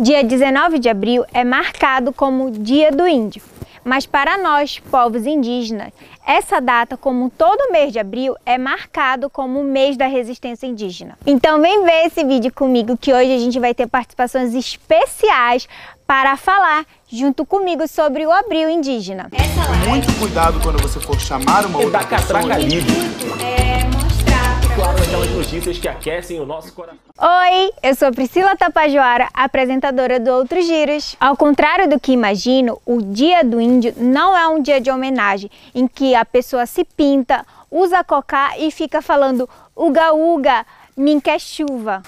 Dia 19 de abril é marcado como Dia do Índio. Mas para nós, povos indígenas, essa data, como todo mês de abril, é marcado como o mês da resistência indígena. Então vem ver esse vídeo comigo que hoje a gente vai ter participações especiais para falar junto comigo sobre o abril indígena. Muito cuidado quando você for chamar uma outra da pessoa. É notícias que aquecem o nosso coração. Oi, eu sou Priscila Tapajoara, apresentadora do Outros Giros. Ao contrário do que imagino, o Dia do Índio não é um dia de homenagem em que a pessoa se pinta, usa cocá e fica falando uga uga, min quer chuva.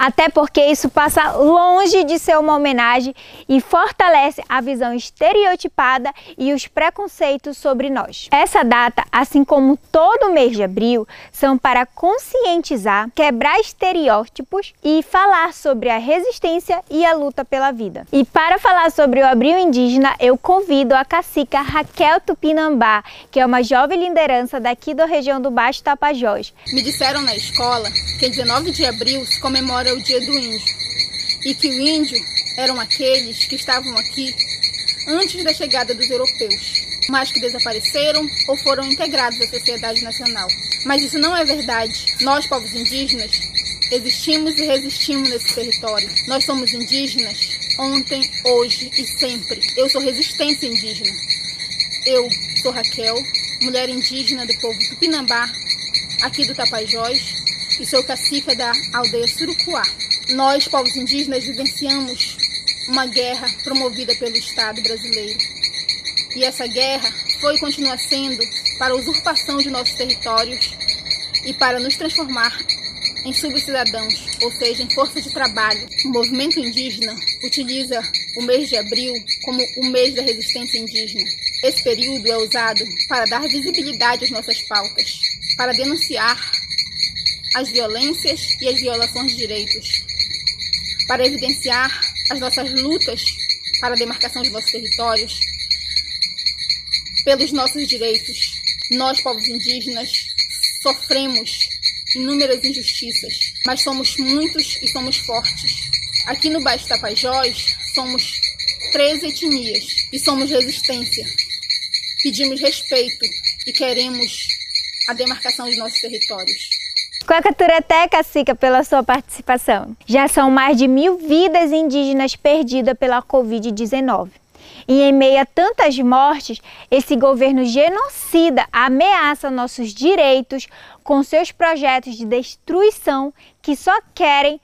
Até porque isso passa longe de ser uma homenagem e fortalece a visão estereotipada e os preconceitos sobre nós. Essa data, assim como todo mês de abril, são para conscientizar, quebrar estereótipos e falar sobre a resistência e a luta pela vida. E para falar sobre o abril indígena, eu convido a cacica Raquel Tupinambá, que é uma jovem liderança daqui da região do Baixo Tapajós. Me disseram na escola que 19 de abril se comemora o Dia do Índio e que o índio eram aqueles que estavam aqui antes da chegada dos europeus, mas que desapareceram ou foram integrados à sociedade nacional. Mas isso não é verdade. Nós, povos indígenas, existimos e resistimos nesse território. Nós somos indígenas ontem, hoje e sempre. Eu sou resistência indígena. Eu sou Raquel, mulher indígena do povo Tupinambá, aqui do Tapajós, e sou cacica da aldeia Surucuá. Nós, povos indígenas, vivenciamos uma guerra promovida pelo Estado brasileiro. E essa guerra foi e continua sendo para a usurpação de nossos territórios e para nos transformar em subcidadãos, ou seja, em força de trabalho. O movimento indígena utiliza o mês de abril como o mês da resistência indígena. Esse período é usado para dar visibilidade às nossas pautas, para denunciar as violências e as violações de direitos, para evidenciar as nossas lutas para a demarcação de nossos territórios, pelos nossos direitos. Nós, povos indígenas, sofremos inúmeras injustiças, mas somos muitos e somos fortes. Aqui no Baixo Tapajós, somos três etnias e somos resistência. Pedimos respeito e queremos a demarcação de nossos territórios. Quacatureté, cacica, pela sua participação. Já são mais de mil vidas indígenas perdidas pela Covid-19. E em meio a tantas mortes, esse governo genocida ameaça nossos direitos com seus projetos de destruição que só querem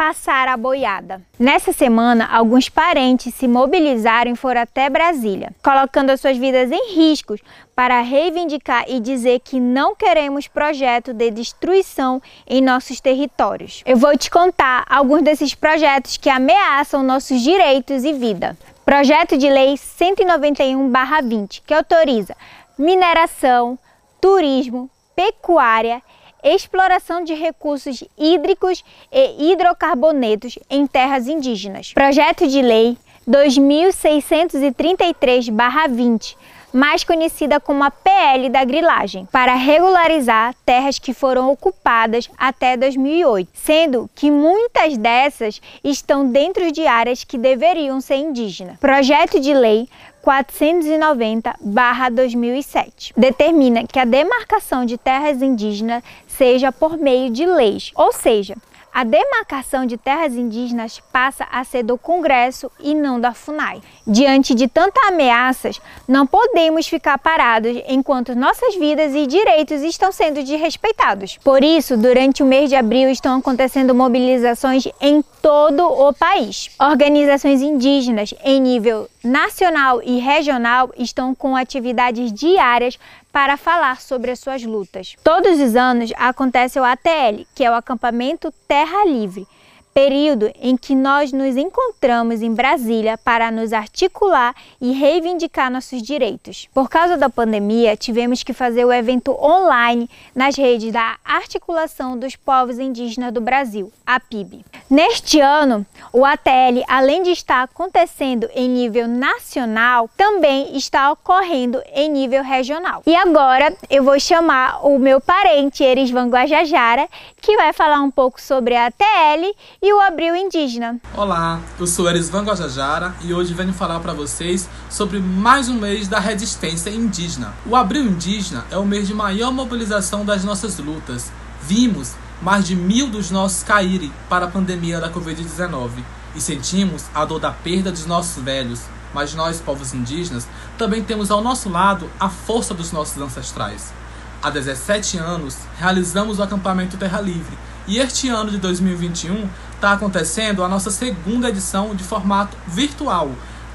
passar a boiada. Nessa semana, alguns parentes se mobilizaram e foram até Brasília, colocando as suas vidas em riscos para reivindicar e dizer que não queremos projeto de destruição em nossos territórios. Eu vou te contar alguns desses projetos que ameaçam nossos direitos e vida. Projeto de Lei 191/20, que autoriza mineração, turismo, pecuária, exploração de recursos hídricos e hidrocarbonetos em terras indígenas. Projeto de Lei 2633/20, mais conhecida como a PL da grilagem, para regularizar terras que foram ocupadas até 2008, sendo que muitas dessas estão dentro de áreas que deveriam ser indígenas. Projeto de Lei 490/2007 determina que a demarcação de terras indígenas seja por meio de leis, ou seja, a demarcação de terras indígenas passa a ser do Congresso e não da FUNAI. Diante de tantas ameaças, não podemos ficar parados enquanto nossas vidas e direitos estão sendo desrespeitados. Por isso, durante o mês de abril estão acontecendo mobilizações em todo o país. Organizações indígenas em nível nacional e regional estão com atividades diárias para falar sobre as suas lutas. Todos os anos acontece o ATL, que é o acampamento Terra Livre, período em que nós nos encontramos em Brasília para nos articular e reivindicar nossos direitos. Por causa da pandemia, tivemos que fazer o evento online nas redes da Articulação dos Povos Indígenas do Brasil, a PIB. Neste ano, o ATL, além de estar acontecendo em nível nacional, também está ocorrendo em nível regional. E agora eu vou chamar o meu parente Erisvan Guajajara, que vai falar um pouco sobre a ATL e o Abril Indígena. Olá, eu sou Erisvan Guajajara e hoje venho falar para vocês sobre mais um mês da resistência indígena. O Abril Indígena é o mês de maior mobilização das nossas lutas. Vimos mais de mil dos nossos caírem para a pandemia da Covid-19 e sentimos a dor da perda dos nossos velhos, mas nós, povos indígenas, também temos ao nosso lado a força dos nossos ancestrais. Há 17 anos, realizamos o acampamento Terra Livre e este ano de 2021 está acontecendo a nossa segunda edição de formato virtual,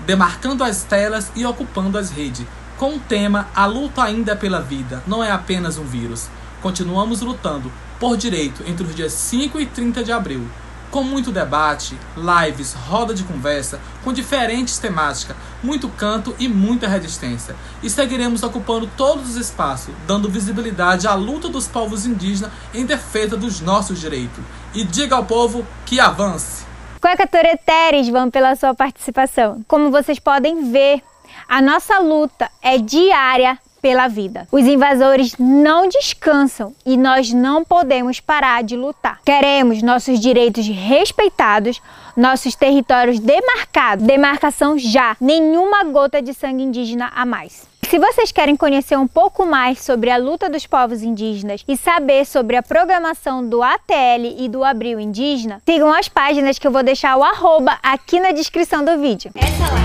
demarcando as telas e ocupando as redes, com o tema A luta ainda pela vida, não é apenas um vírus. Continuamos lutando por direito entre os dias 5 e 30 de abril com muito debate, lives, roda de conversa, com diferentes temáticas, muito canto e muita resistência. E seguiremos ocupando todos os espaços, dando visibilidade à luta dos povos indígenas em defesa dos nossos direitos. E diga ao povo que avance! Cuecatura Teres, vão pela sua participação. Como vocês podem ver, a nossa luta é diária pela vida. Os invasores não descansam e nós não podemos parar de lutar. Queremos nossos direitos respeitados, nossos territórios demarcados. Demarcação já, nenhuma gota de sangue indígena a mais. Se vocês querem conhecer um pouco mais sobre a luta dos povos indígenas e saber sobre a programação do ATL e do Abril Indígena, sigam as páginas que eu vou deixar o arroba aqui na descrição do vídeo.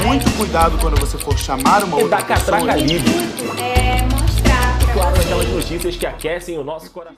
Muito cuidado quando você for chamar uma outra pessoa. livre. É Claro, aquelas notícias que aquecem o nosso coração.